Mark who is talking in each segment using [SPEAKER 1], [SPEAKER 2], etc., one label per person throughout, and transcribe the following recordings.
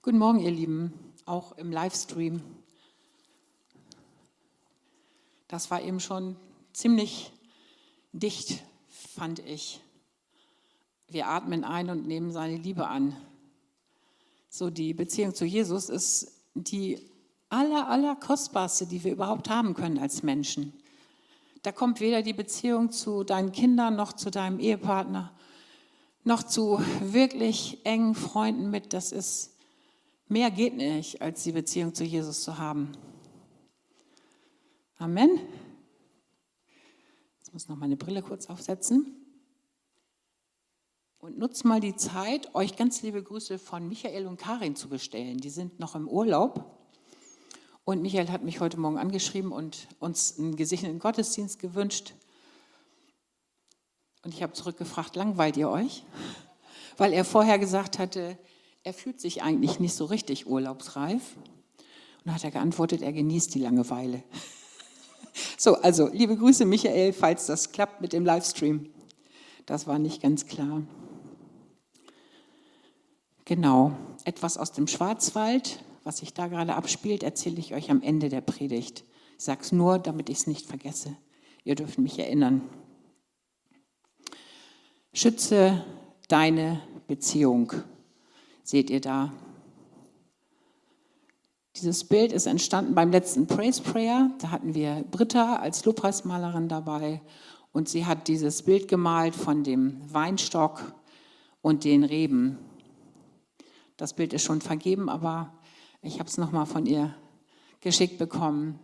[SPEAKER 1] Guten Morgen, ihr Lieben, auch im Livestream. Das war eben schon ziemlich dicht, fand ich. Wir atmen ein und nehmen seine Liebe an. So, die Beziehung zu Jesus ist die aller, aller kostbarste, die wir überhaupt haben können als Menschen. Da kommt weder die Beziehung zu deinen Kindern noch zu deinem Ehepartner noch zu wirklich engen Freunden mit. Das ist, mehr geht nicht, als die Beziehung zu Jesus zu haben. Amen. Jetzt muss ich noch meine Brille kurz aufsetzen. Und nutzt mal die Zeit, euch ganz liebe Grüße von Michael und Karin zu bestellen. Die sind noch im Urlaub. Und Michael hat mich heute Morgen angeschrieben und uns einen gesegneten Gottesdienst gewünscht. Und ich habe zurückgefragt, langweilt ihr euch? Weil er vorher gesagt hatte, er fühlt sich eigentlich nicht so richtig urlaubsreif. Und dann hat er geantwortet, er genießt die Langeweile. So, also liebe Grüße Michael, falls das klappt mit dem Livestream. Das war nicht ganz klar. Genau, etwas aus dem Schwarzwald, was sich da gerade abspielt, erzähle ich euch am Ende der Predigt. Ich sage es nur, damit ich es nicht vergesse. Ihr dürft mich erinnern. Schütze deine Beziehung. Seht ihr da? Dieses Bild ist entstanden beim letzten Praise Prayer. Da hatten wir Britta als Lobpreismalerin dabei und sie hat dieses Bild gemalt von dem Weinstock und den Reben. Das Bild ist schon vergeben, aber ich habe es nochmal von ihr geschickt bekommen,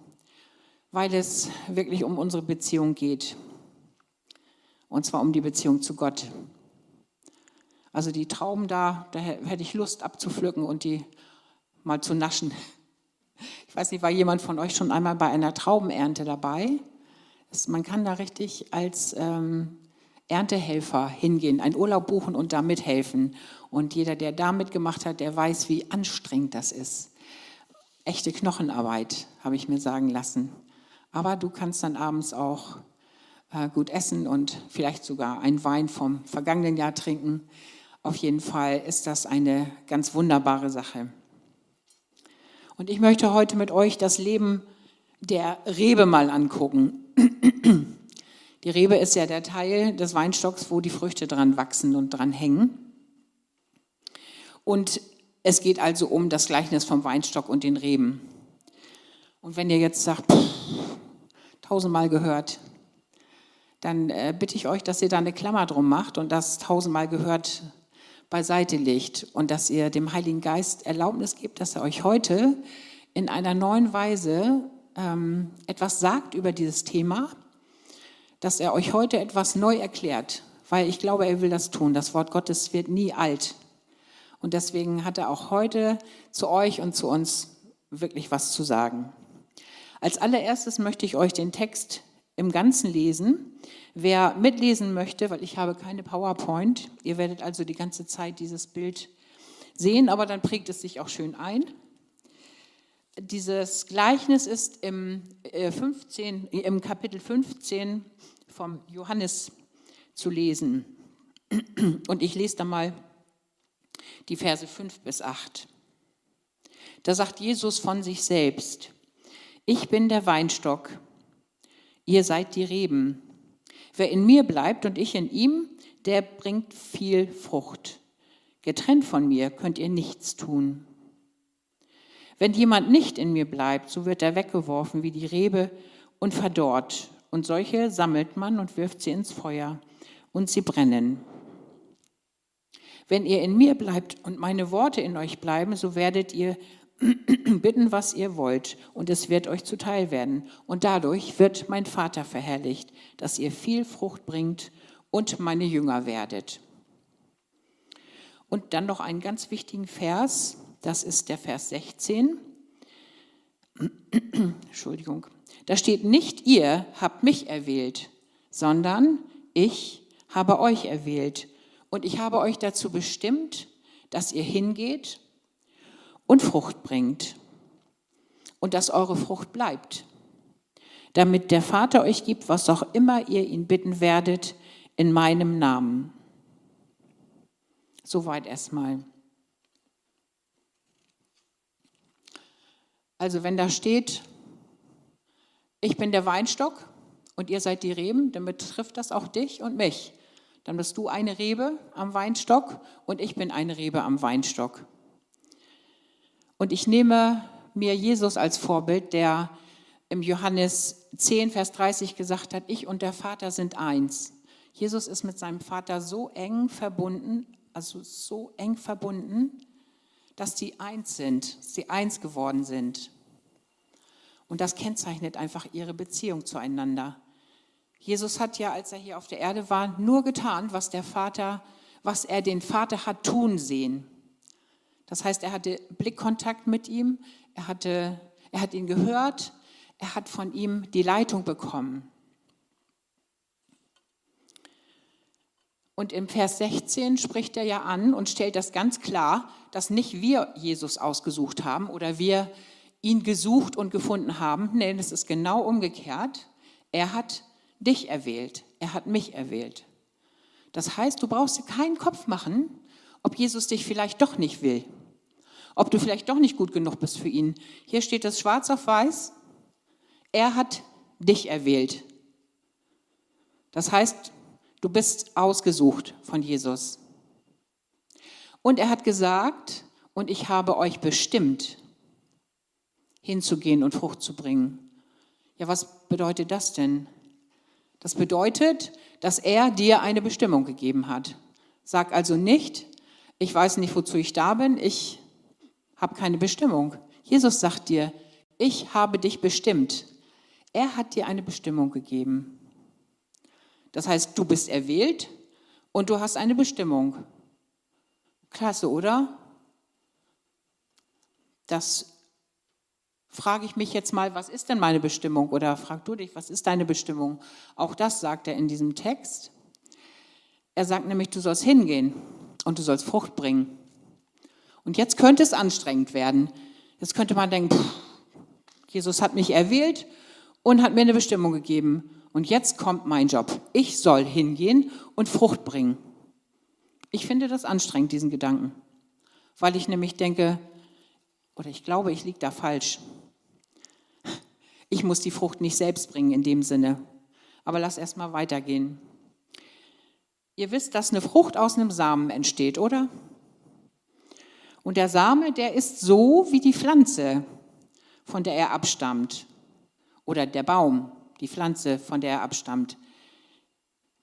[SPEAKER 1] weil es wirklich um unsere Beziehung geht. Und zwar um die Beziehung zu Gott. Also die Trauben da, da hätte ich Lust abzupflücken und die mal zu naschen. Ich weiß nicht, war jemand von euch schon einmal bei einer Traubenernte dabei? Man kann da richtig als ähm, Erntehelfer hingehen, einen Urlaub buchen und da mithelfen. Und jeder, der da mitgemacht hat, der weiß, wie anstrengend das ist. Echte Knochenarbeit, habe ich mir sagen lassen. Aber du kannst dann abends auch äh, gut essen und vielleicht sogar einen Wein vom vergangenen Jahr trinken. Auf jeden Fall ist das eine ganz wunderbare Sache. Und ich möchte heute mit euch das Leben der Rebe mal angucken. Die Rebe ist ja der Teil des Weinstocks, wo die Früchte dran wachsen und dran hängen. Und es geht also um das Gleichnis vom Weinstock und den Reben. Und wenn ihr jetzt sagt, pff, tausendmal gehört, dann äh, bitte ich euch, dass ihr da eine Klammer drum macht und das tausendmal gehört beiseite legt und dass ihr dem Heiligen Geist Erlaubnis gebt, dass er euch heute in einer neuen Weise ähm, etwas sagt über dieses Thema, dass er euch heute etwas neu erklärt, weil ich glaube, er will das tun. Das Wort Gottes wird nie alt. Und deswegen hat er auch heute zu euch und zu uns wirklich was zu sagen. Als allererstes möchte ich euch den Text im Ganzen lesen. Wer mitlesen möchte, weil ich habe keine PowerPoint, ihr werdet also die ganze Zeit dieses Bild sehen, aber dann prägt es sich auch schön ein. Dieses Gleichnis ist im, 15, äh, im Kapitel 15 vom Johannes zu lesen. Und ich lese da mal die Verse 5 bis 8. Da sagt Jesus von sich selbst, ich bin der Weinstock Ihr seid die Reben. Wer in mir bleibt und ich in ihm, der bringt viel Frucht. Getrennt von mir könnt ihr nichts tun. Wenn jemand nicht in mir bleibt, so wird er weggeworfen wie die Rebe und verdorrt. Und solche sammelt man und wirft sie ins Feuer und sie brennen. Wenn ihr in mir bleibt und meine Worte in euch bleiben, so werdet ihr bitten, was ihr wollt, und es wird euch zuteil werden. Und dadurch wird mein Vater verherrlicht, dass ihr viel Frucht bringt und meine Jünger werdet. Und dann noch einen ganz wichtigen Vers, das ist der Vers 16. Entschuldigung. Da steht nicht, ihr habt mich erwählt, sondern ich habe euch erwählt. Und ich habe euch dazu bestimmt, dass ihr hingeht und Frucht bringt und dass eure Frucht bleibt, damit der Vater euch gibt, was auch immer ihr ihn bitten werdet, in meinem Namen. Soweit erstmal. Also wenn da steht, ich bin der Weinstock und ihr seid die Reben, dann betrifft das auch dich und mich. Dann bist du eine Rebe am Weinstock und ich bin eine Rebe am Weinstock. Und ich nehme mir Jesus als Vorbild, der im Johannes 10, Vers 30 gesagt hat, ich und der Vater sind eins. Jesus ist mit seinem Vater so eng verbunden, also so eng verbunden, dass sie eins sind, sie eins geworden sind. Und das kennzeichnet einfach ihre Beziehung zueinander. Jesus hat ja, als er hier auf der Erde war, nur getan, was der Vater, was er den Vater hat tun sehen. Das heißt, er hatte Blickkontakt mit ihm, er, hatte, er hat ihn gehört, er hat von ihm die Leitung bekommen. Und im Vers 16 spricht er ja an und stellt das ganz klar, dass nicht wir Jesus ausgesucht haben oder wir ihn gesucht und gefunden haben. Nein, es ist genau umgekehrt. Er hat dich erwählt. Er hat mich erwählt. Das heißt, du brauchst dir keinen Kopf machen, ob Jesus dich vielleicht doch nicht will. Ob du vielleicht doch nicht gut genug bist für ihn. Hier steht es schwarz auf weiß. Er hat dich erwählt. Das heißt, Du bist ausgesucht von Jesus. Und er hat gesagt, und ich habe euch bestimmt, hinzugehen und Frucht zu bringen. Ja, was bedeutet das denn? Das bedeutet, dass er dir eine Bestimmung gegeben hat. Sag also nicht, ich weiß nicht, wozu ich da bin, ich habe keine Bestimmung. Jesus sagt dir, ich habe dich bestimmt. Er hat dir eine Bestimmung gegeben. Das heißt, du bist erwählt und du hast eine Bestimmung. Klasse, oder? Das frage ich mich jetzt mal, was ist denn meine Bestimmung? Oder frag du dich, was ist deine Bestimmung? Auch das sagt er in diesem Text. Er sagt nämlich, du sollst hingehen und du sollst Frucht bringen. Und jetzt könnte es anstrengend werden. Jetzt könnte man denken, pff, Jesus hat mich erwählt und hat mir eine Bestimmung gegeben. Und jetzt kommt mein Job. Ich soll hingehen und Frucht bringen. Ich finde das anstrengend, diesen Gedanken, weil ich nämlich denke, oder ich glaube, ich liege da falsch. Ich muss die Frucht nicht selbst bringen in dem Sinne. Aber lass erst mal weitergehen. Ihr wisst, dass eine Frucht aus einem Samen entsteht, oder? Und der Same, der ist so wie die Pflanze, von der er abstammt, oder der Baum die Pflanze, von der er abstammt.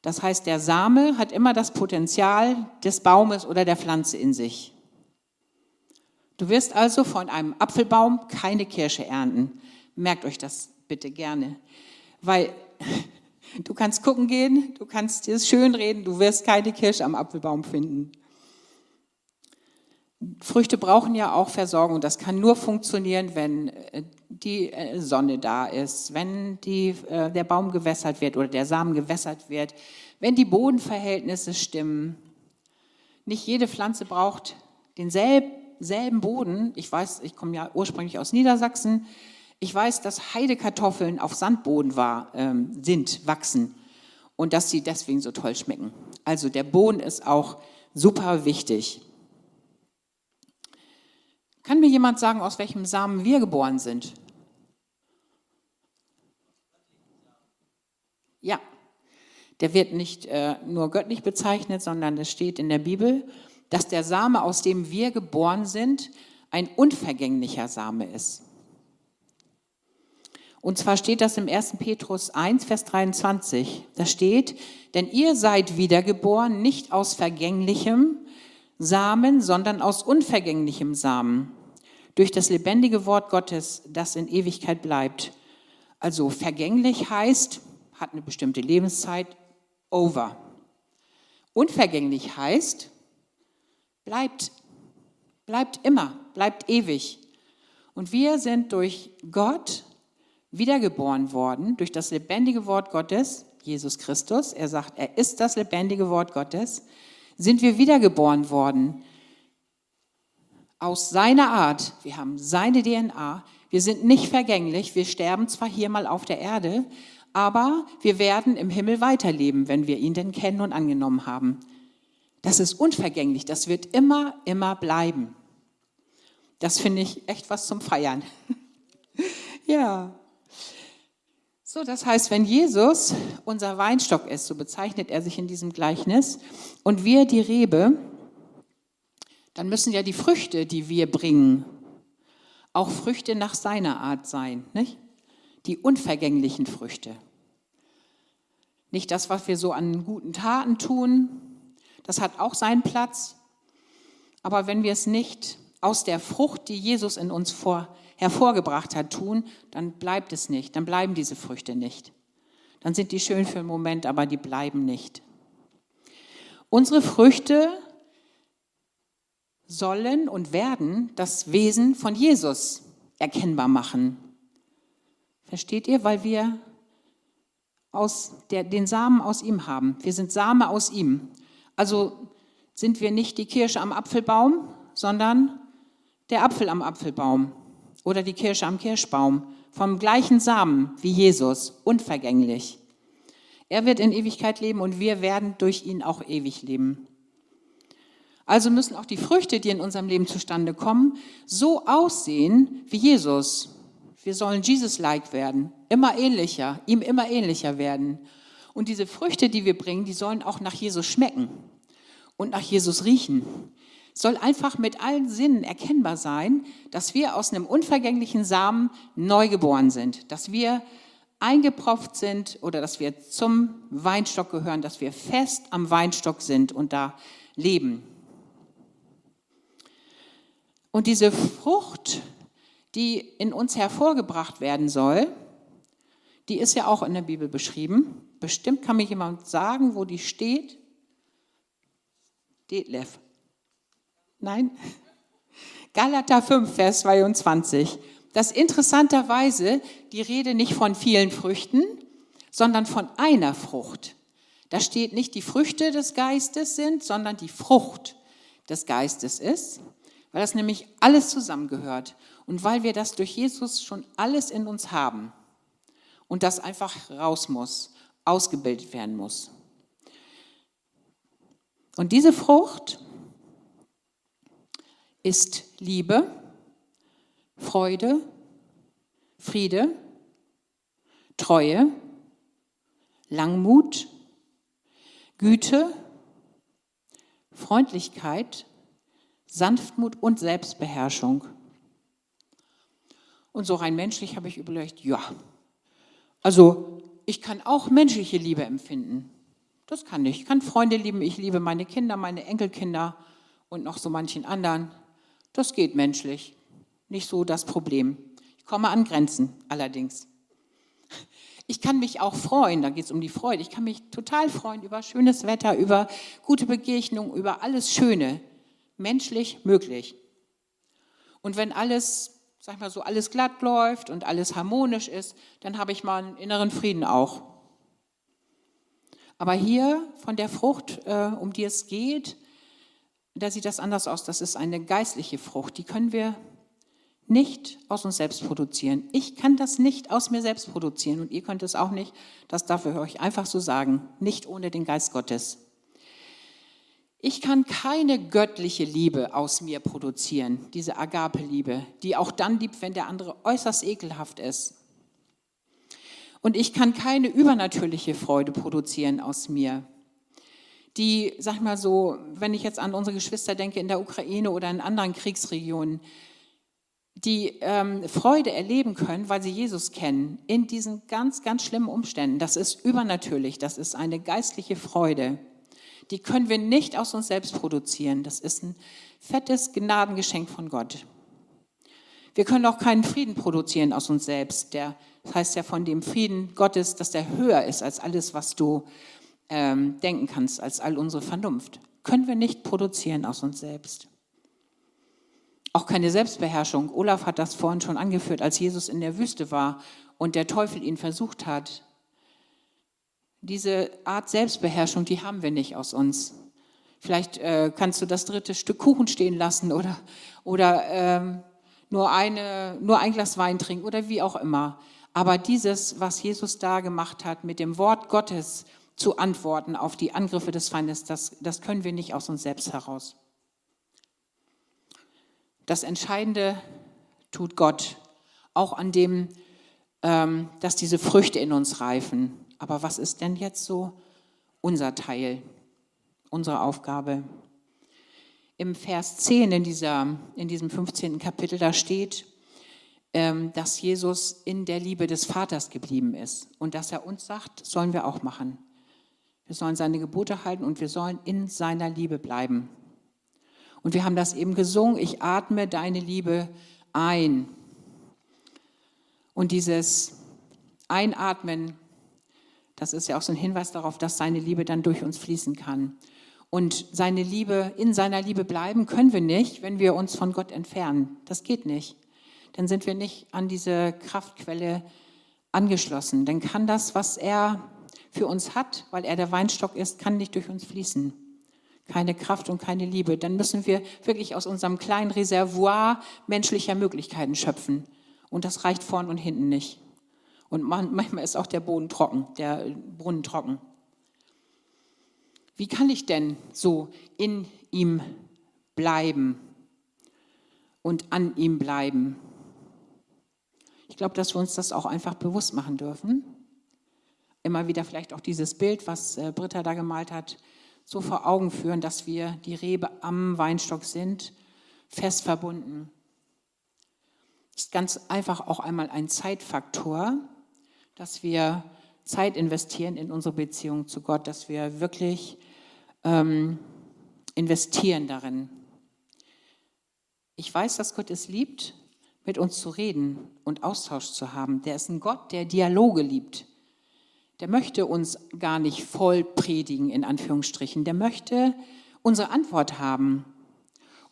[SPEAKER 1] Das heißt, der Same hat immer das Potenzial des Baumes oder der Pflanze in sich. Du wirst also von einem Apfelbaum keine Kirsche ernten. Merkt euch das bitte gerne. Weil du kannst gucken gehen, du kannst dir es schön reden, du wirst keine Kirsche am Apfelbaum finden. Früchte brauchen ja auch Versorgung. Das kann nur funktionieren, wenn äh, die äh, Sonne da ist, wenn die, äh, der Baum gewässert wird oder der Samen gewässert wird, wenn die Bodenverhältnisse stimmen. Nicht jede Pflanze braucht denselben Boden. Ich weiß, ich komme ja ursprünglich aus Niedersachsen. Ich weiß, dass Heidekartoffeln auf Sandboden war, ähm, sind, wachsen und dass sie deswegen so toll schmecken. Also der Boden ist auch super wichtig. Kann mir jemand sagen, aus welchem Samen wir geboren sind? Ja, der wird nicht äh, nur göttlich bezeichnet, sondern es steht in der Bibel, dass der Same, aus dem wir geboren sind, ein unvergänglicher Same ist. Und zwar steht das im 1. Petrus 1, Vers 23. Da steht, denn ihr seid wiedergeboren, nicht aus vergänglichem, Samen, sondern aus unvergänglichem Samen, durch das lebendige Wort Gottes, das in Ewigkeit bleibt. Also vergänglich heißt, hat eine bestimmte Lebenszeit, over. Unvergänglich heißt, bleibt, bleibt immer, bleibt ewig. Und wir sind durch Gott wiedergeboren worden, durch das lebendige Wort Gottes, Jesus Christus. Er sagt, er ist das lebendige Wort Gottes sind wir wiedergeboren worden. Aus seiner Art. Wir haben seine DNA. Wir sind nicht vergänglich. Wir sterben zwar hier mal auf der Erde, aber wir werden im Himmel weiterleben, wenn wir ihn denn kennen und angenommen haben. Das ist unvergänglich. Das wird immer, immer bleiben. Das finde ich echt was zum Feiern. ja. So, das heißt, wenn Jesus unser Weinstock ist, so bezeichnet er sich in diesem Gleichnis, und wir die Rebe, dann müssen ja die Früchte, die wir bringen, auch Früchte nach seiner Art sein, nicht? Die unvergänglichen Früchte. Nicht das, was wir so an guten Taten tun, das hat auch seinen Platz. Aber wenn wir es nicht aus der Frucht, die Jesus in uns vor, hervorgebracht hat, tun, dann bleibt es nicht, dann bleiben diese Früchte nicht. Dann sind die schön für einen Moment, aber die bleiben nicht. Unsere Früchte sollen und werden das Wesen von Jesus erkennbar machen. Versteht ihr? Weil wir aus der, den Samen aus ihm haben. Wir sind Same aus ihm. Also sind wir nicht die Kirsche am Apfelbaum, sondern der Apfel am Apfelbaum oder die Kirsche am Kirschbaum, vom gleichen Samen wie Jesus, unvergänglich. Er wird in Ewigkeit leben und wir werden durch ihn auch ewig leben. Also müssen auch die Früchte, die in unserem Leben zustande kommen, so aussehen wie Jesus. Wir sollen Jesus-like werden, immer ähnlicher, ihm immer ähnlicher werden. Und diese Früchte, die wir bringen, die sollen auch nach Jesus schmecken und nach Jesus riechen soll einfach mit allen Sinnen erkennbar sein, dass wir aus einem unvergänglichen Samen neu geboren sind, dass wir eingepropft sind oder dass wir zum Weinstock gehören, dass wir fest am Weinstock sind und da leben. Und diese Frucht, die in uns hervorgebracht werden soll, die ist ja auch in der Bibel beschrieben. Bestimmt kann mir jemand sagen, wo die steht. Detlef. Nein? Galater 5, Vers 22. Das interessanterweise die Rede nicht von vielen Früchten, sondern von einer Frucht. Da steht nicht die Früchte des Geistes sind, sondern die Frucht des Geistes ist, weil das nämlich alles zusammengehört und weil wir das durch Jesus schon alles in uns haben und das einfach raus muss, ausgebildet werden muss. Und diese Frucht, ist Liebe, Freude, Friede, Treue, Langmut, Güte, Freundlichkeit, Sanftmut und Selbstbeherrschung. Und so rein menschlich habe ich überlegt, ja, also ich kann auch menschliche Liebe empfinden. Das kann ich. Ich kann Freunde lieben, ich liebe meine Kinder, meine Enkelkinder und noch so manchen anderen. Das geht menschlich. Nicht so das Problem. Ich komme an Grenzen allerdings. Ich kann mich auch freuen, da geht es um die Freude. Ich kann mich total freuen über schönes Wetter, über gute Begegnungen, über alles Schöne. Menschlich möglich. Und wenn alles, sag ich mal so, alles glatt läuft und alles harmonisch ist, dann habe ich mal einen inneren Frieden auch. Aber hier von der Frucht, äh, um die es geht, da sieht das anders aus. Das ist eine geistliche Frucht. Die können wir nicht aus uns selbst produzieren. Ich kann das nicht aus mir selbst produzieren und ihr könnt es auch nicht. Das darf ich euch einfach so sagen. Nicht ohne den Geist Gottes. Ich kann keine göttliche Liebe aus mir produzieren, diese Agape-Liebe, die auch dann liebt, wenn der andere äußerst ekelhaft ist. Und ich kann keine übernatürliche Freude produzieren aus mir die, sag mal so, wenn ich jetzt an unsere Geschwister denke in der Ukraine oder in anderen Kriegsregionen, die ähm, Freude erleben können, weil sie Jesus kennen, in diesen ganz, ganz schlimmen Umständen. Das ist übernatürlich, das ist eine geistliche Freude. Die können wir nicht aus uns selbst produzieren. Das ist ein fettes Gnadengeschenk von Gott. Wir können auch keinen Frieden produzieren aus uns selbst. Der, das heißt ja von dem Frieden Gottes, dass der höher ist als alles, was du ähm, denken kannst als all unsere Vernunft. Können wir nicht produzieren aus uns selbst. Auch keine Selbstbeherrschung. Olaf hat das vorhin schon angeführt, als Jesus in der Wüste war und der Teufel ihn versucht hat. Diese Art Selbstbeherrschung, die haben wir nicht aus uns. Vielleicht äh, kannst du das dritte Stück Kuchen stehen lassen oder, oder ähm, nur, eine, nur ein Glas Wein trinken oder wie auch immer. Aber dieses, was Jesus da gemacht hat mit dem Wort Gottes, zu antworten auf die Angriffe des Feindes, das, das können wir nicht aus uns selbst heraus. Das Entscheidende tut Gott. auch an dem, ähm, dass diese Früchte in uns reifen. Aber was ist denn jetzt so unser Teil, unsere Aufgabe? Im Vers 10 in, dieser, in diesem 15. Kapitel, da steht, ähm, dass Jesus in der Liebe des Vaters geblieben ist und dass er uns sagt, sollen wir auch machen. Wir sollen seine Gebote halten und wir sollen in seiner Liebe bleiben. Und wir haben das eben gesungen, ich atme deine Liebe ein. Und dieses Einatmen, das ist ja auch so ein Hinweis darauf, dass seine Liebe dann durch uns fließen kann. Und seine Liebe, in seiner Liebe bleiben können wir nicht, wenn wir uns von Gott entfernen. Das geht nicht. Dann sind wir nicht an diese Kraftquelle angeschlossen. Dann kann das, was er für uns hat, weil er der Weinstock ist, kann nicht durch uns fließen. Keine Kraft und keine Liebe. Dann müssen wir wirklich aus unserem kleinen Reservoir menschlicher Möglichkeiten schöpfen. Und das reicht vorn und hinten nicht. Und manchmal ist auch der Boden trocken, der Brunnen trocken. Wie kann ich denn so in ihm bleiben und an ihm bleiben? Ich glaube, dass wir uns das auch einfach bewusst machen dürfen. Immer wieder vielleicht auch dieses Bild, was äh, Britta da gemalt hat, so vor Augen führen, dass wir die Rebe am Weinstock sind, fest verbunden. Das ist ganz einfach auch einmal ein Zeitfaktor, dass wir Zeit investieren in unsere Beziehung zu Gott, dass wir wirklich ähm, investieren darin. Ich weiß, dass Gott es liebt, mit uns zu reden und Austausch zu haben. Der ist ein Gott, der Dialoge liebt. Der möchte uns gar nicht voll predigen, in Anführungsstrichen. Der möchte unsere Antwort haben.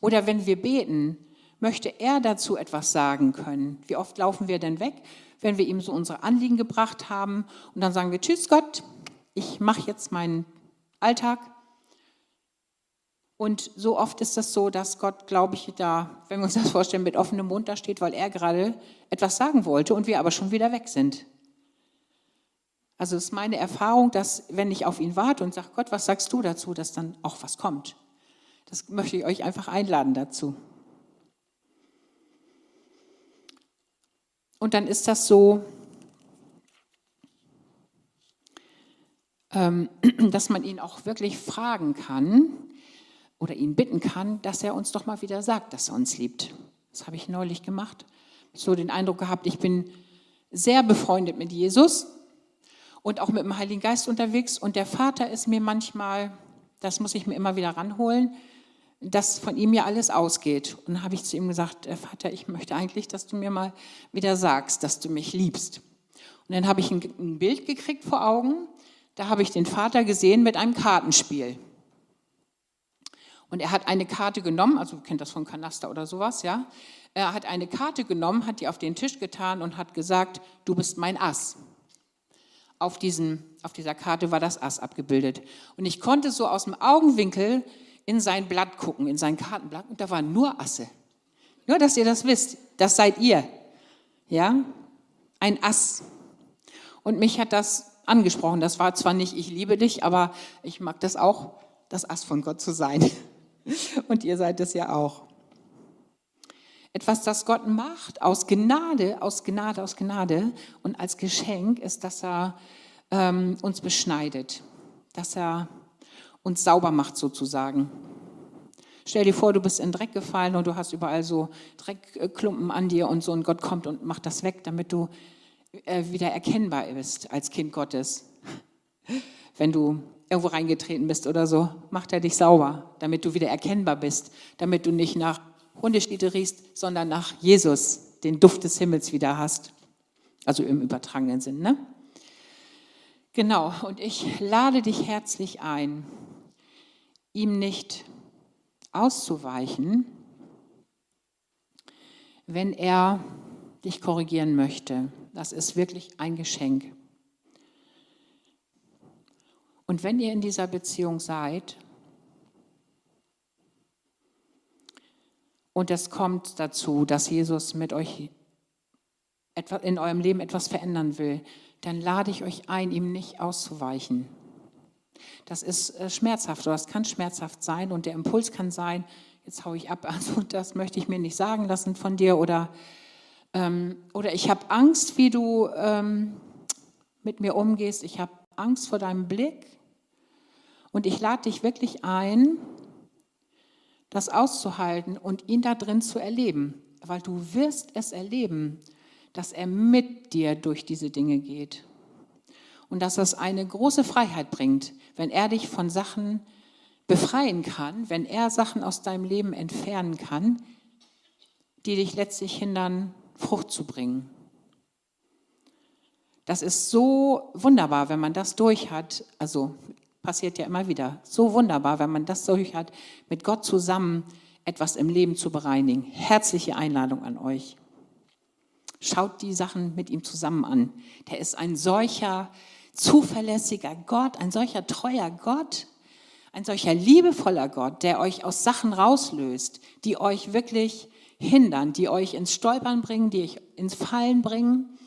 [SPEAKER 1] Oder wenn wir beten, möchte er dazu etwas sagen können. Wie oft laufen wir denn weg, wenn wir ihm so unsere Anliegen gebracht haben und dann sagen wir, tschüss Gott, ich mache jetzt meinen Alltag und so oft ist das so, dass Gott, glaube ich, da, wenn wir uns das vorstellen, mit offenem Mund da steht, weil er gerade etwas sagen wollte und wir aber schon wieder weg sind. Also es ist meine Erfahrung, dass wenn ich auf ihn warte und sage, Gott, was sagst du dazu, dass dann auch was kommt. Das möchte ich euch einfach einladen dazu. Und dann ist das so, ähm, dass man ihn auch wirklich fragen kann, oder ihn bitten kann, dass er uns doch mal wieder sagt, dass er uns liebt. Das habe ich neulich gemacht. So den Eindruck gehabt, ich bin sehr befreundet mit Jesus und auch mit dem Heiligen Geist unterwegs. Und der Vater ist mir manchmal, das muss ich mir immer wieder ranholen, dass von ihm ja alles ausgeht. Und dann habe ich zu ihm gesagt, äh, Vater, ich möchte eigentlich, dass du mir mal wieder sagst, dass du mich liebst. Und dann habe ich ein, ein Bild gekriegt vor Augen. Da habe ich den Vater gesehen mit einem Kartenspiel. Und er hat eine Karte genommen, also kennt das von Kanaster oder sowas, ja. Er hat eine Karte genommen, hat die auf den Tisch getan und hat gesagt, du bist mein Ass. Auf, diesen, auf dieser Karte war das Ass abgebildet. Und ich konnte so aus dem Augenwinkel in sein Blatt gucken, in sein Kartenblatt, und da waren nur Asse. Nur, dass ihr das wisst, das seid ihr. Ja, ein Ass. Und mich hat das angesprochen. Das war zwar nicht, ich liebe dich, aber ich mag das auch, das Ass von Gott zu sein. Und ihr seid es ja auch. Etwas, das Gott macht aus Gnade, aus Gnade, aus Gnade und als Geschenk ist, dass er ähm, uns beschneidet, dass er uns sauber macht sozusagen. Stell dir vor, du bist in Dreck gefallen und du hast überall so Dreckklumpen an dir und so und Gott kommt und macht das weg, damit du äh, wieder erkennbar bist als Kind Gottes. Wenn du irgendwo reingetreten bist oder so, macht er dich sauber, damit du wieder erkennbar bist, damit du nicht nach Hundestiete riechst, sondern nach Jesus, den Duft des Himmels wieder hast. Also im übertragenen Sinn, ne? Genau, und ich lade dich herzlich ein, ihm nicht auszuweichen, wenn er dich korrigieren möchte. Das ist wirklich ein Geschenk. Und wenn ihr in dieser Beziehung seid und es kommt dazu, dass Jesus mit euch in eurem Leben etwas verändern will, dann lade ich euch ein, ihm nicht auszuweichen. Das ist äh, schmerzhaft oder das kann schmerzhaft sein und der Impuls kann sein, jetzt haue ich ab, also das möchte ich mir nicht sagen lassen von dir oder Ähm, oder ich habe Angst, wie du ähm, mit mir umgehst. Ich habe Angst vor deinem Blick. Und ich lade dich wirklich ein, das auszuhalten und ihn da drin zu erleben, weil du wirst es erleben, dass er mit dir durch diese Dinge geht. Und dass das eine große Freiheit bringt, wenn er dich von Sachen befreien kann, wenn er Sachen aus deinem Leben entfernen kann, die dich letztlich hindern, Frucht zu bringen. Das ist so wunderbar, wenn man das durch hat. Also passiert ja immer wieder. So wunderbar, wenn man das durch hat, mit Gott zusammen etwas im Leben zu bereinigen. Herzliche Einladung an euch. Schaut die Sachen mit ihm zusammen an. Der ist ein solcher zuverlässiger Gott, ein solcher treuer Gott, ein solcher liebevoller Gott, der euch aus Sachen rauslöst, die euch wirklich hindern, die euch ins Stolpern bringen, die euch ins Fallen bringen,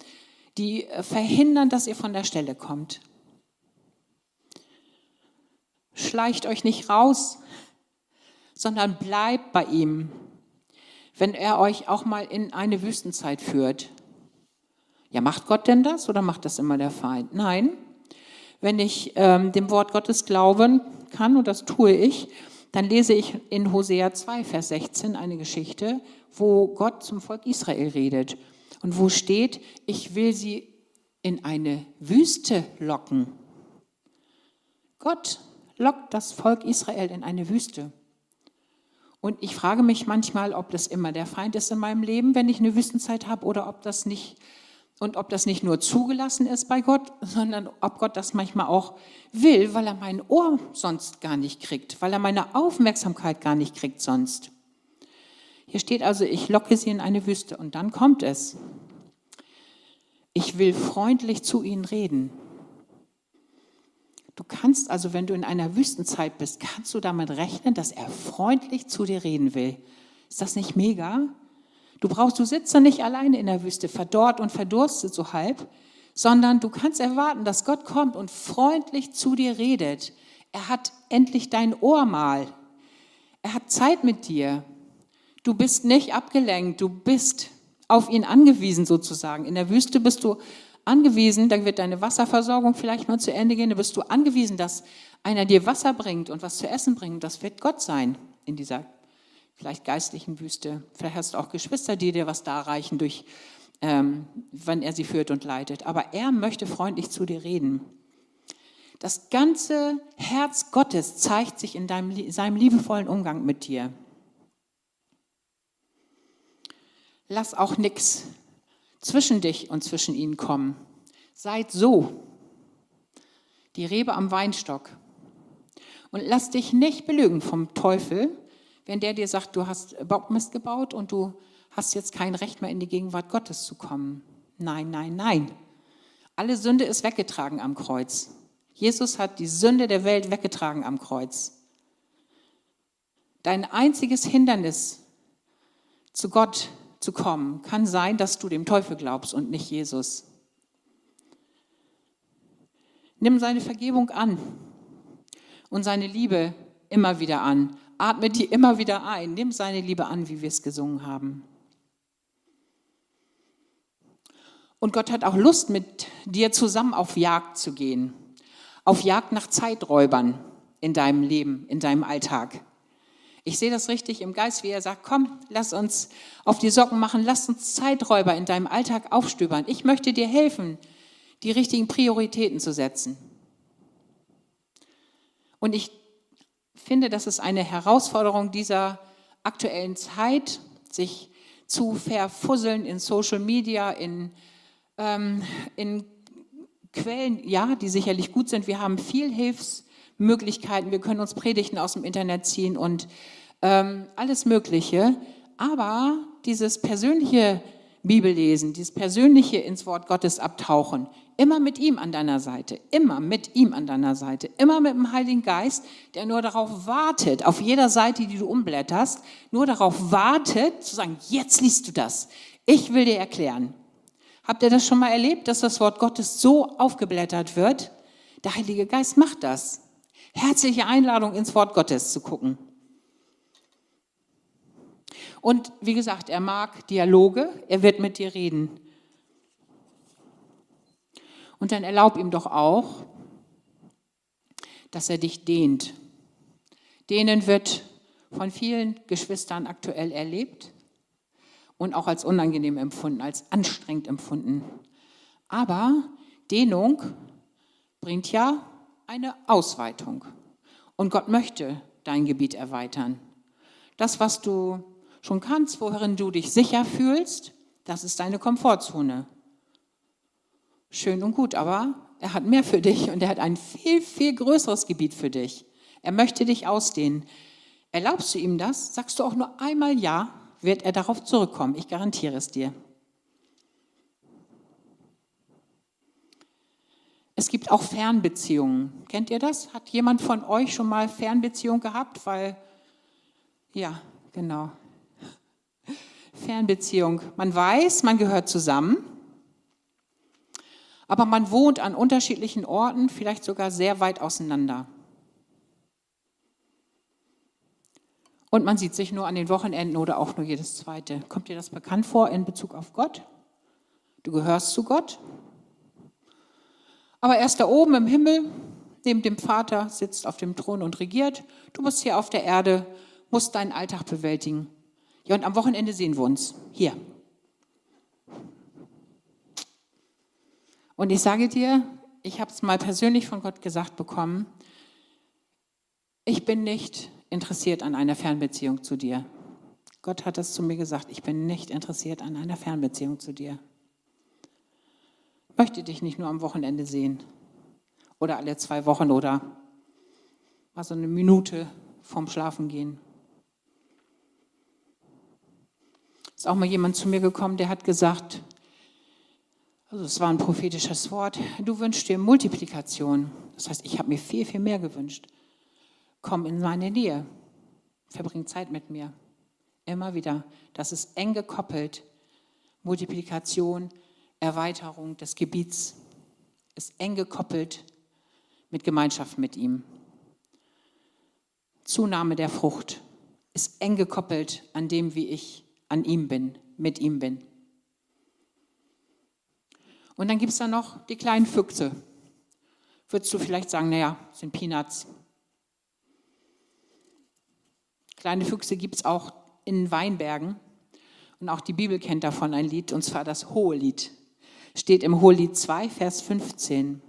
[SPEAKER 1] die äh, verhindern, dass ihr von der Stelle kommt. Schleicht euch nicht raus, sondern bleibt bei ihm, wenn er euch auch mal in eine Wüstenzeit führt. Ja, macht Gott denn das oder macht das immer der Feind? Nein, wenn ich ähm, dem Wort Gottes glauben kann, und das tue ich, dann lese ich in Hosea 2, Vers 16 eine Geschichte, wo Gott zum Volk Israel redet und wo steht, ich will sie in eine Wüste locken. Gott lockt das Volk Israel in eine Wüste. Und ich frage mich manchmal, ob das immer der Feind ist in meinem Leben, wenn ich eine Wüstenzeit habe, oder ob das nicht und ob das nicht nur zugelassen ist bei Gott, sondern ob Gott das manchmal auch will, weil er mein Ohr sonst gar nicht kriegt, weil er meine Aufmerksamkeit gar nicht kriegt sonst. Hier steht also, ich locke sie in eine Wüste und dann kommt es. Ich will freundlich zu ihnen reden. Du kannst also, wenn du in einer Wüstenzeit bist, kannst du damit rechnen, dass er freundlich zu dir reden will. Ist das nicht mega? Du brauchst, du sitzt da nicht alleine in der Wüste, verdorrt und verdurstet so halb, sondern du kannst erwarten, dass Gott kommt und freundlich zu dir redet. Er hat endlich dein Ohr mal. Er hat Zeit mit dir. Du bist nicht abgelenkt, du bist auf ihn angewiesen sozusagen. In der Wüste bist du angewiesen, da wird deine Wasserversorgung vielleicht mal zu Ende gehen, da bist du angewiesen, dass einer dir Wasser bringt und was zu essen bringt. Das wird Gott sein in dieser vielleicht geistlichen Wüste. Vielleicht hast du auch Geschwister, die dir was darreichen, durch, ähm, wenn er sie führt und leitet. Aber er möchte freundlich zu dir reden. Das ganze Herz Gottes zeigt sich in deinem, seinem liebevollen Umgang mit dir. Lass auch nichts zwischen dich und zwischen ihnen kommen. Seid so, die Rebe am Weinstock. Und lass dich nicht belügen vom Teufel, wenn der dir sagt, du hast Bockmist gebaut und du hast jetzt kein Recht mehr in die Gegenwart Gottes zu kommen. Nein, nein, nein. Alle Sünde ist weggetragen am Kreuz. Jesus hat die Sünde der Welt weggetragen am Kreuz. Dein einziges Hindernis zu Gott zu kommen kann sein, dass du dem Teufel glaubst und nicht Jesus. Nimm seine Vergebung an und seine Liebe immer wieder an. Atme die immer wieder ein. Nimm seine Liebe an, wie wir es gesungen haben. Und Gott hat auch Lust, mit dir zusammen auf Jagd zu gehen. Auf Jagd nach Zeiträubern in deinem Leben, in deinem Alltag. Ich sehe das richtig im Geist, wie er sagt, komm, lass uns auf die Socken machen, lass uns Zeiträuber in deinem Alltag aufstöbern. Ich möchte dir helfen, die richtigen Prioritäten zu setzen. Und ich finde, das ist eine Herausforderung dieser aktuellen Zeit, sich zu verfusseln in Social Media, in, ähm, in Quellen, ja, die sicherlich gut sind. Wir haben viel Hilfsmöglichkeiten. Wir können uns Predigten aus dem Internet ziehen und ähm, alles Mögliche. Aber dieses persönliche Bibellesen, dieses persönliche ins Wort Gottes abtauchen, immer mit ihm an deiner Seite, immer mit ihm an deiner Seite, immer mit dem Heiligen Geist, der nur darauf wartet, auf jeder Seite, die du umblätterst, nur darauf wartet, zu sagen, jetzt liest du das. Ich will dir erklären. Habt ihr das schon mal erlebt, dass das Wort Gottes so aufgeblättert wird? Der Heilige Geist macht das. Herzliche Einladung, ins Wort Gottes zu gucken. Und wie gesagt, er mag Dialoge, er wird mit dir reden. Und dann erlaub ihm doch auch, dass er dich dehnt. Dehnen wird von vielen Geschwistern aktuell erlebt und auch als unangenehm empfunden, als anstrengend empfunden. Aber Dehnung bringt ja eine Ausweitung. Und Gott möchte dein Gebiet erweitern. Das, was du schon kannst, worin du dich sicher fühlst, das ist deine Komfortzone. Schön und gut, aber er hat mehr für dich und er hat ein viel, viel größeres Gebiet für dich. Er möchte dich ausdehnen. Erlaubst du ihm das? Sagst du auch nur einmal Ja, wird er darauf zurückkommen. Ich garantiere es dir. Es gibt auch Fernbeziehungen. Kennt ihr das? Hat jemand von euch schon mal Fernbeziehung gehabt? Weil, ja, genau. Fernbeziehung. Man weiß, man gehört zusammen, aber man wohnt an unterschiedlichen Orten, vielleicht sogar sehr weit auseinander. Und man sieht sich nur an den Wochenenden oder auch nur jedes zweite. Kommt dir das bekannt vor in Bezug auf Gott? Du gehörst zu Gott, aber er ist da oben im Himmel, neben dem Vater, sitzt auf dem Thron und regiert. Du bist hier auf der Erde, musst deinen Alltag bewältigen. Ja, und am Wochenende sehen wir uns hier. Und ich sage dir, ich habe es mal persönlich von Gott gesagt bekommen, ich bin nicht interessiert an einer Fernbeziehung zu dir. Gott hat das zu mir gesagt, ich bin nicht interessiert an einer Fernbeziehung zu dir möchte dich nicht nur am Wochenende sehen oder alle zwei Wochen oder mal so eine Minute vorm Schlafen gehen. Ist auch mal jemand zu mir gekommen, der hat gesagt, also es war ein prophetisches Wort, du wünschst dir Multiplikation. Das heißt, ich habe mir viel, viel mehr gewünscht. Komm in meine Nähe, verbring Zeit mit mir. Immer wieder. Das ist eng gekoppelt. Multiplikation Erweiterung des Gebiets ist eng gekoppelt mit Gemeinschaft mit ihm. Zunahme der Frucht ist eng gekoppelt an dem, wie ich an ihm bin, mit ihm bin. Und dann gibt es da noch die kleinen Füchse. Würdest du vielleicht sagen, naja, sind Peanuts. Kleine Füchse gibt es auch in Weinbergen. Und auch die Bibel kennt davon ein Lied, und zwar das Hohe Lied steht im Hohelied 2, Vers 15.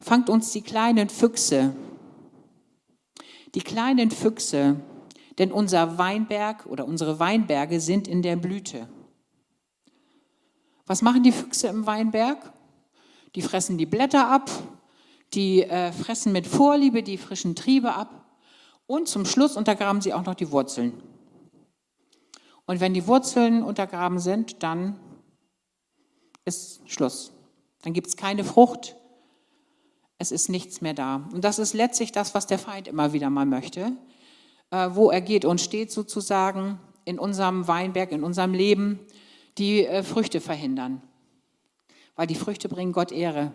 [SPEAKER 1] Fangt uns die kleinen Füchse, die kleinen Füchse, denn unser Weinberg oder unsere Weinberge sind in der Blüte. Was machen die Füchse im Weinberg? Die fressen die Blätter ab, die äh, fressen mit Vorliebe die frischen Triebe ab und zum Schluss untergraben sie auch noch die Wurzeln. Und wenn die Wurzeln untergraben sind, dann ist Schluss. Dann gibt es keine Frucht. Es ist nichts mehr da. Und das ist letztlich das, was der Feind immer wieder mal möchte. Äh, wo er geht und steht sozusagen in unserem Weinberg, in unserem Leben, die äh, Früchte verhindern. Weil die Früchte bringen Gott Ehre.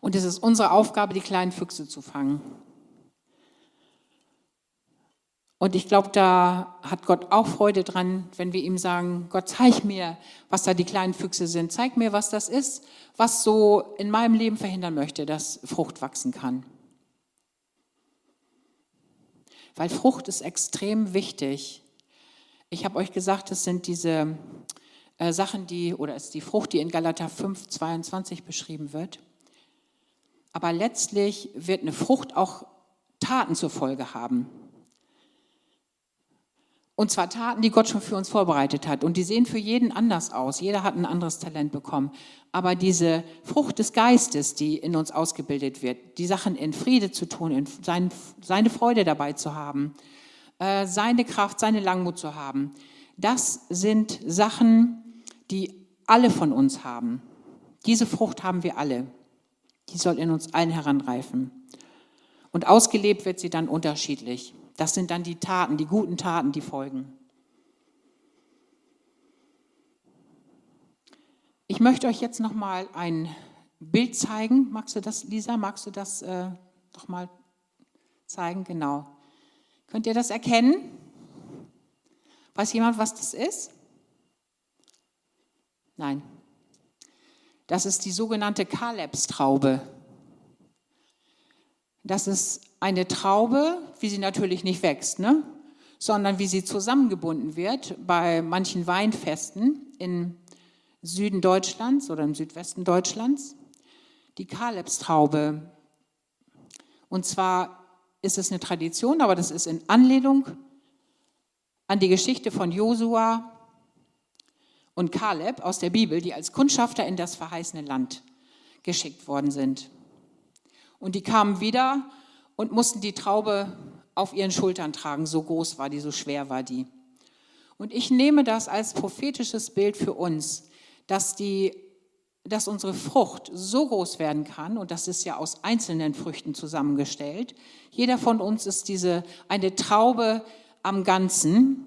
[SPEAKER 1] Und es ist unsere Aufgabe, die kleinen Füchse zu fangen. Und ich glaube, da hat Gott auch Freude dran, wenn wir ihm sagen, Gott, zeig mir, was da die kleinen Füchse sind. Zeig mir, was das ist, was so in meinem Leben verhindern möchte, dass Frucht wachsen kann. Weil Frucht ist extrem wichtig. Ich habe euch gesagt, es sind diese äh, Sachen, die, oder es ist die Frucht, die in Galater 5, 22 beschrieben wird. Aber letztlich wird eine Frucht auch Taten zur Folge haben. Und zwar Taten, die Gott schon für uns vorbereitet hat. Und die sehen für jeden anders aus. Jeder hat ein anderes Talent bekommen. Aber diese Frucht des Geistes, die in uns ausgebildet wird, die Sachen in Friede zu tun, in sein, seine Freude dabei zu haben, seine Kraft, seine Langmut zu haben, das sind Sachen, die alle von uns haben. Diese Frucht haben wir alle. Die soll in uns allen heranreifen. Und ausgelebt wird sie dann unterschiedlich. Das sind dann die Taten, die guten Taten, die folgen. Ich möchte euch jetzt noch mal ein Bild zeigen. Magst du das, Lisa? Magst du das äh, noch mal zeigen? Genau. Könnt ihr das erkennen? Weiß jemand, was das ist? Nein. Das ist die sogenannte Kalebstraube. Das ist eine Traube, wie sie natürlich nicht wächst, ne? sondern wie sie zusammengebunden wird bei manchen Weinfesten im Süden Deutschlands oder im Südwesten Deutschlands. Die Kalebstraube. Und zwar ist es eine Tradition, aber das ist in Anlehnung an die Geschichte von Josua und Kaleb aus der Bibel, die als Kundschafter in das verheißene Land geschickt worden sind. Und die kamen wieder und mussten die Traube auf ihren Schultern tragen. So groß war die, so schwer war die. Und ich nehme das als prophetisches Bild für uns, dass, die, dass unsere Frucht so groß werden kann, und das ist ja aus einzelnen Früchten zusammengestellt. Jeder von uns ist diese, eine Traube am Ganzen,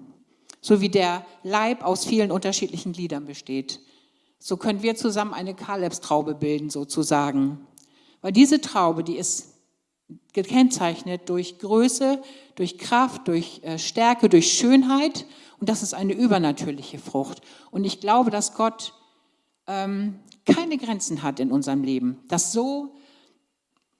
[SPEAKER 1] so wie der Leib aus vielen unterschiedlichen Gliedern besteht. So können wir zusammen eine Kalebstraube bilden, sozusagen. Weil diese Traube, die ist gekennzeichnet durch Größe, durch Kraft, durch äh, Stärke, durch Schönheit. Und das ist eine übernatürliche Frucht. Und ich glaube, dass Gott ähm, keine Grenzen hat in unserem Leben, das so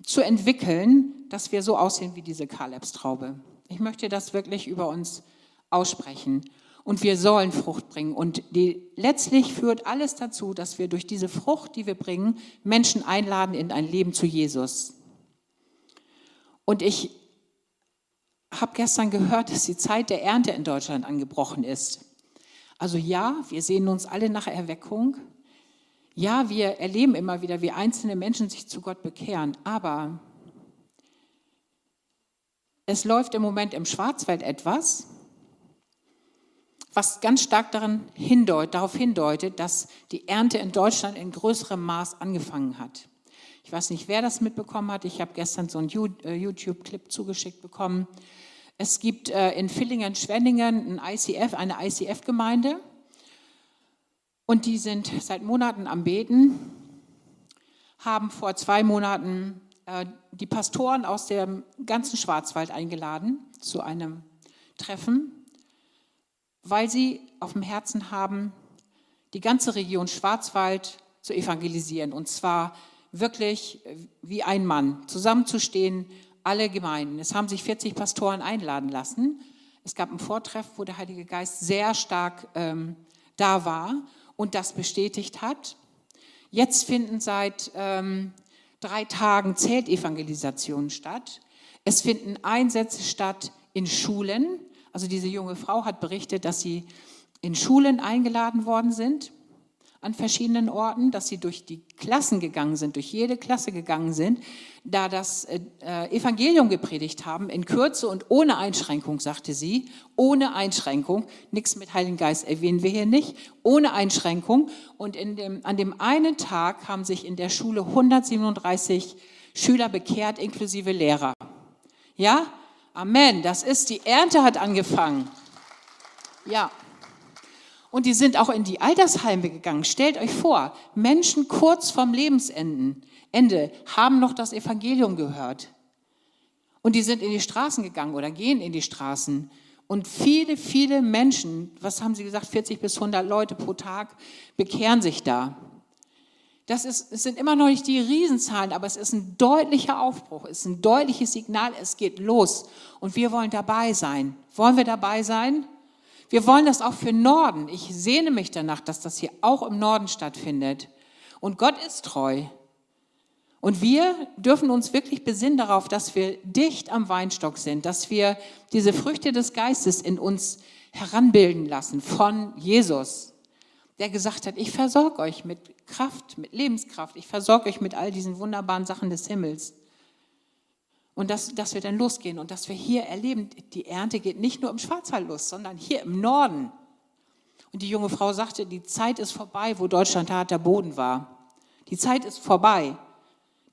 [SPEAKER 1] zu entwickeln, dass wir so aussehen wie diese Kalebstraube. Ich möchte das wirklich über uns aussprechen. Und wir sollen Frucht bringen. Und die, letztlich führt alles dazu, dass wir durch diese Frucht, die wir bringen, Menschen einladen in ein Leben zu Jesus. Und ich habe gestern gehört, dass die Zeit der Ernte in Deutschland angebrochen ist. Also ja, wir sehen uns alle nach Erweckung. Ja, wir erleben immer wieder, wie einzelne Menschen sich zu Gott bekehren. Aber es läuft im Moment im Schwarzwald etwas, was ganz stark daran hindeutet, darauf hindeutet, dass die Ernte in Deutschland in größerem Maß angefangen hat. Ich weiß nicht, wer das mitbekommen hat. Ich habe gestern so einen äh, YouTube-Clip zugeschickt bekommen. Es gibt äh, in Villingen-Schwenningen ein ICF, eine ICF-Gemeinde. Und die sind seit Monaten am Beten, haben vor zwei Monaten äh, die Pastoren aus dem ganzen Schwarzwald eingeladen zu einem Treffen, weil sie auf dem Herzen haben, die ganze Region Schwarzwald zu evangelisieren. Und zwar wirklich äh, wie ein Mann zusammenzustehen, alle Gemeinden. Es haben sich 40 Pastoren einladen lassen. Es gab einen Vortreff, wo der Heilige Geist sehr stark ähm, da war und das bestätigt hat. Jetzt finden seit ähm, drei Tagen Zeltevangelisationen statt. Es finden Einsätze statt in Schulen. Also diese junge Frau hat berichtet, dass sie in Schulen eingeladen worden sind an verschiedenen Orten, dass sie durch die Klassen gegangen sind, durch jede Klasse gegangen sind, da das äh, Evangelium gepredigt haben, in Kürze und ohne Einschränkung, sagte sie, ohne Einschränkung, nichts mit Heiligen Geist erwähnen wir hier nicht, ohne Einschränkung. Und dem, an dem einen Tag haben sich in der Schule 137 Schüler bekehrt, inklusive Lehrer. Ja, Amen, das ist, die Ernte hat angefangen. Ja, und die sind auch in die Altersheime gegangen. Stellt euch vor, Menschen kurz vorm Lebensende Ende, haben noch das Evangelium gehört. Und die sind in die Straßen gegangen oder gehen in die Straßen. Und viele, viele Menschen, was haben sie gesagt, 40 bis 100 Leute pro Tag, bekehren sich da. Das ist, es sind immer noch nicht die Riesenzahlen, aber es ist ein deutlicher Aufbruch, es ist ein deutliches Signal, es geht los. Und wir wollen dabei sein. Wollen wir dabei sein? Wir wollen das auch für Norden. Ich sehne mich danach, dass das hier auch im Norden stattfindet. Und Gott ist treu. Und wir dürfen uns wirklich besinnen darauf, dass wir dicht am Weinstock sind, dass wir diese Früchte des Geistes in uns heranbilden lassen von Jesus, der gesagt hat, ich versorge euch mit Kraft, mit Lebenskraft, ich versorge euch mit all diesen wunderbaren Sachen des Himmels. Und dass, dass wir dann losgehen und dass wir hier erleben, die Ernte geht nicht nur im Schwarzwald los, sondern hier im Norden. Und die junge Frau sagte, die Zeit ist vorbei, wo Deutschland harter Boden war. Die Zeit ist vorbei.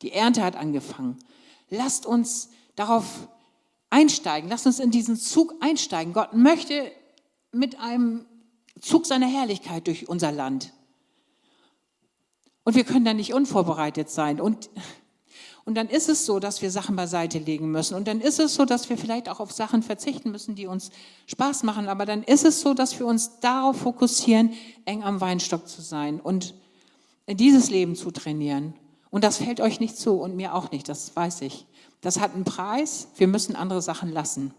[SPEAKER 1] Die Ernte hat angefangen. Lasst uns darauf einsteigen. Lasst uns in diesen Zug einsteigen. Gott möchte mit einem Zug seiner Herrlichkeit durch unser Land. Und wir können da nicht unvorbereitet sein. Und Und dann ist es so, dass wir Sachen beiseite legen müssen. Und dann ist es so, dass wir vielleicht auch auf Sachen verzichten müssen, die uns Spaß machen. Aber dann ist es so, dass wir uns darauf fokussieren, eng am Weinstock zu sein und dieses Leben zu trainieren. Und das fällt euch nicht zu und mir auch nicht, das weiß ich. Das hat einen Preis, wir müssen andere Sachen lassen.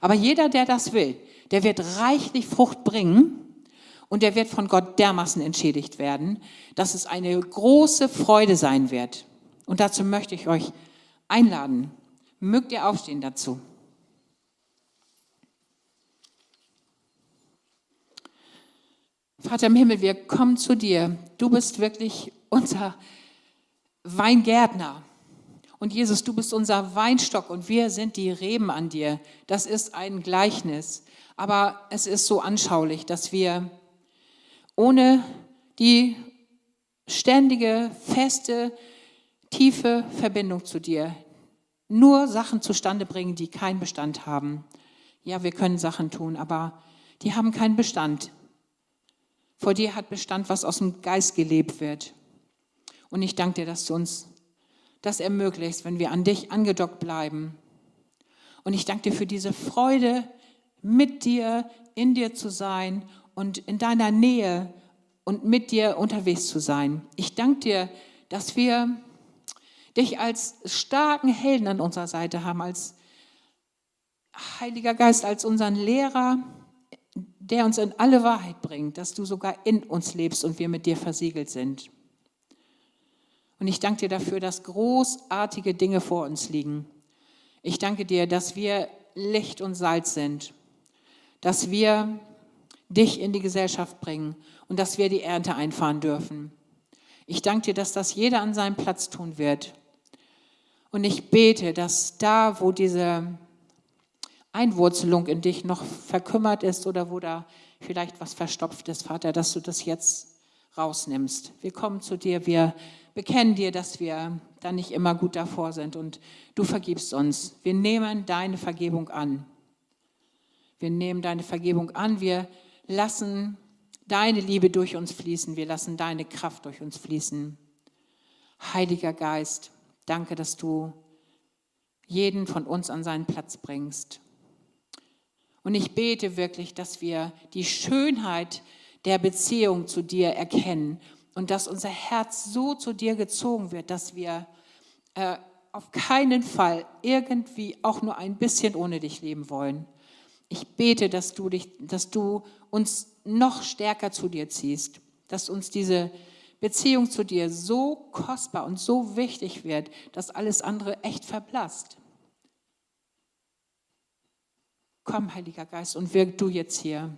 [SPEAKER 1] Aber jeder, der das will, der wird reichlich Frucht bringen und der wird von Gott dermaßen entschädigt werden, dass es eine große Freude sein wird. Und dazu möchte ich euch einladen. Mögt ihr aufstehen dazu? Vater im Himmel, wir kommen zu dir. Du bist wirklich unser Weingärtner. Und Jesus, du bist unser Weinstock und wir sind die Reben an dir. Das ist ein Gleichnis. Aber es ist so anschaulich, dass wir ohne die ständige, feste, tiefe Verbindung zu dir nur Sachen zustande bringen, die keinen Bestand haben. Ja, wir können Sachen tun, aber die haben keinen Bestand. Vor dir hat Bestand, was aus dem Geist gelebt wird. Und ich danke dir, dass du uns das ermöglichst, wenn wir an dich angedockt bleiben. Und ich danke dir für diese Freude, mit dir, in dir zu sein und in deiner Nähe und mit dir unterwegs zu sein. Ich danke dir, dass wir dich als starken Helden an unserer Seite haben, als Heiliger Geist, als unseren Lehrer, der uns in alle Wahrheit bringt, dass du sogar in uns lebst und wir mit dir versiegelt sind. Und ich danke dir dafür, dass großartige Dinge vor uns liegen. Ich danke dir, dass wir Licht und Salz sind, dass wir dich in die Gesellschaft bringen und dass wir die Ernte einfahren dürfen. Ich danke dir, dass das jeder an seinem Platz tun wird und ich bete, dass da, wo diese Einwurzelung in dich noch verkümmert ist oder wo da vielleicht was verstopft ist, Vater, dass du das jetzt rausnimmst. Wir kommen zu dir, wir bekennen dir, dass wir da nicht immer gut davor sind und du vergibst uns. Wir nehmen deine Vergebung an. Wir nehmen deine Vergebung an, wir lassen deine Liebe durch uns fließen, wir lassen deine Kraft durch uns fließen. Heiliger Geist, Danke, dass du jeden von uns an seinen Platz bringst. Und ich bete wirklich, dass wir die Schönheit der Beziehung zu dir erkennen und dass unser Herz so zu dir gezogen wird, dass wir äh, auf keinen Fall irgendwie auch nur ein bisschen ohne dich leben wollen. Ich bete, dass du, dich, dass du uns noch stärker zu dir ziehst, dass uns diese Beziehung zu dir so kostbar und so wichtig wird, dass alles andere echt verblasst. Komm, Heiliger Geist, und wirk du jetzt hier.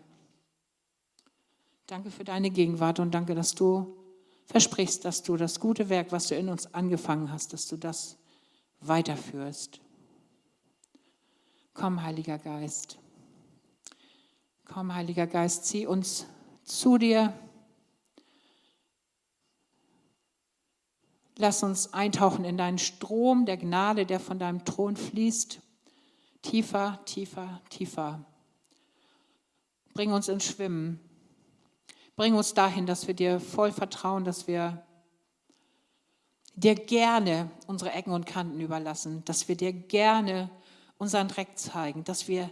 [SPEAKER 1] Danke für deine Gegenwart und danke, dass du versprichst, dass du das gute Werk, was du in uns angefangen hast, dass du das weiterführst. Komm, Heiliger Geist. Komm, Heiliger Geist, zieh uns zu dir. Lass uns eintauchen in deinen Strom der Gnade, der von deinem Thron fließt. Tiefer, tiefer, tiefer. Bring uns ins Schwimmen. Bring uns dahin, dass wir dir voll vertrauen, dass wir dir gerne unsere Ecken und Kanten überlassen, dass wir dir gerne unseren Dreck zeigen, dass wir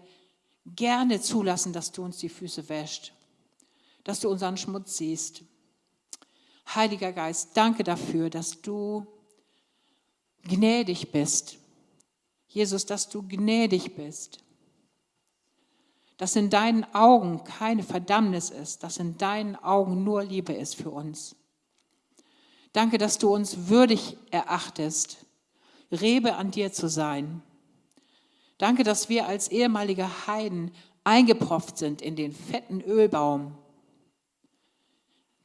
[SPEAKER 1] gerne zulassen, dass du uns die Füße wäscht, dass du unseren Schmutz siehst. Heiliger Geist, danke dafür, dass du gnädig bist. Jesus, dass du gnädig bist. Dass in deinen Augen keine Verdammnis ist, dass in deinen Augen nur Liebe ist für uns. Danke, dass du uns würdig erachtest, Rebe an dir zu sein. Danke, dass wir als ehemalige Heiden eingepropft sind in den fetten Ölbaum.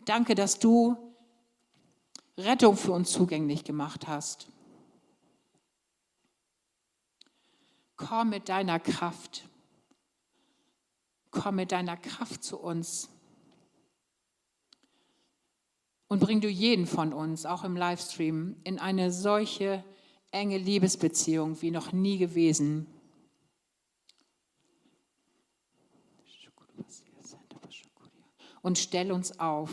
[SPEAKER 1] Danke, dass du Rettung für uns zugänglich gemacht hast. Komm mit deiner Kraft. Komm mit deiner Kraft zu uns. Und bring du jeden von uns, auch im Livestream, in eine solche enge Liebesbeziehung wie noch nie gewesen. Und stell uns auf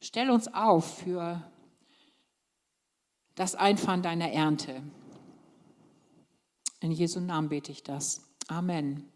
[SPEAKER 1] Stell uns auf für das Einfahren deiner Ernte. In Jesu Namen bete ich das. Amen.